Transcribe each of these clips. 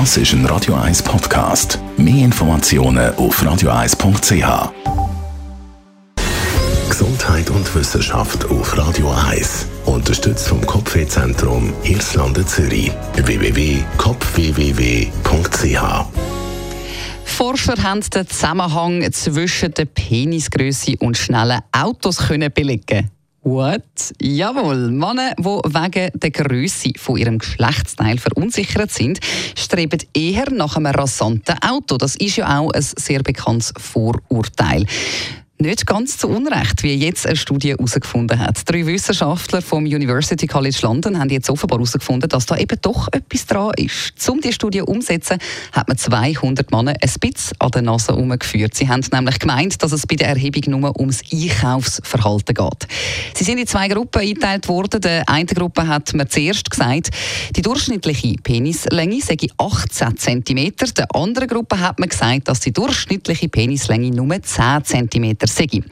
Das ist ein Radio 1 Podcast. Mehr Informationen auf radio1.ch. Gesundheit und Wissenschaft auf Radio 1. Unterstützt vom Kopfwehzentrum Irlande Zürich. www.kopfwww.ch Forscher haben den Zusammenhang zwischen der Penisgröße und schnellen Autos können belegen. What? Jawohl, Männer, die wegen der Größe von ihrem Geschlechtsteil verunsichert sind, streben eher nach einem rasanten Auto. Das ist ja auch ein sehr bekanntes Vorurteil. Nicht ganz zu Unrecht, wie jetzt eine Studie herausgefunden hat. Drei Wissenschaftler vom University College London haben jetzt offenbar herausgefunden, dass da eben doch etwas dran ist. Um die Studie umzusetzen, hat man 200 Männer ein bisschen an der Nase herumgeführt. Sie haben nämlich gemeint, dass es bei der Erhebung nur ums Einkaufsverhalten geht. Sie sind in zwei Gruppen eingeteilt worden. Der eine Gruppe hat mir zuerst gesagt, die durchschnittliche Penislänge sei 18 cm. Der anderen Gruppe hat mir gesagt, dass die durchschnittliche Penislänge nur 10 cm sei.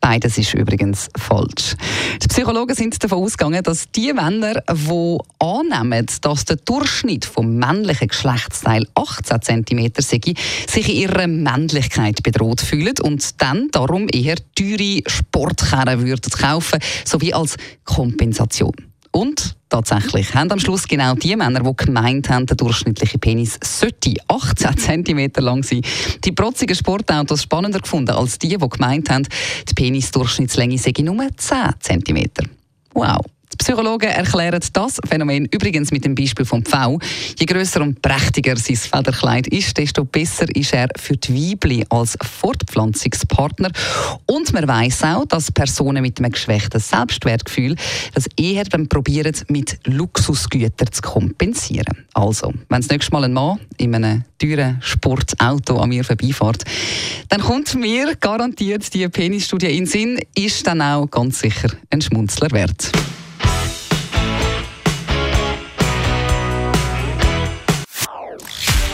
Beides ist übrigens falsch. Die Psychologen sind davon ausgegangen, dass die Männer, die annehmen, dass der Durchschnitt vom männlichen Geschlechtsteil 18 cm sei, sich in ihrer Männlichkeit bedroht fühlen und dann darum eher teure Sportkarren würden kaufen, sowie als Kompensation. Und tatsächlich haben am Schluss genau die Männer, die gemeint haben, der durchschnittliche Penis sollte 18 cm lang sein, die protzigen Sportautos spannender gefunden als die, die gemeint haben, die Penisdurchschnittslänge sei nur 10 cm. Wow. Psychologen erklären das Phänomen übrigens mit dem Beispiel vom Pfau. Je größer und prächtiger sein Federkleid ist, desto besser ist er für die Weibli als Fortpflanzungspartner. Und man weiß auch, dass Personen mit einem geschwächten Selbstwertgefühl das eher dann probieren, mit Luxusgütern zu kompensieren. Also, wenn das nächste Mal ein Mann in einem teuren Sportauto an mir vorbeifährt, dann kommt mir garantiert die Penisstudie in den Sinn, ist dann auch ganz sicher ein Schmunzler wert.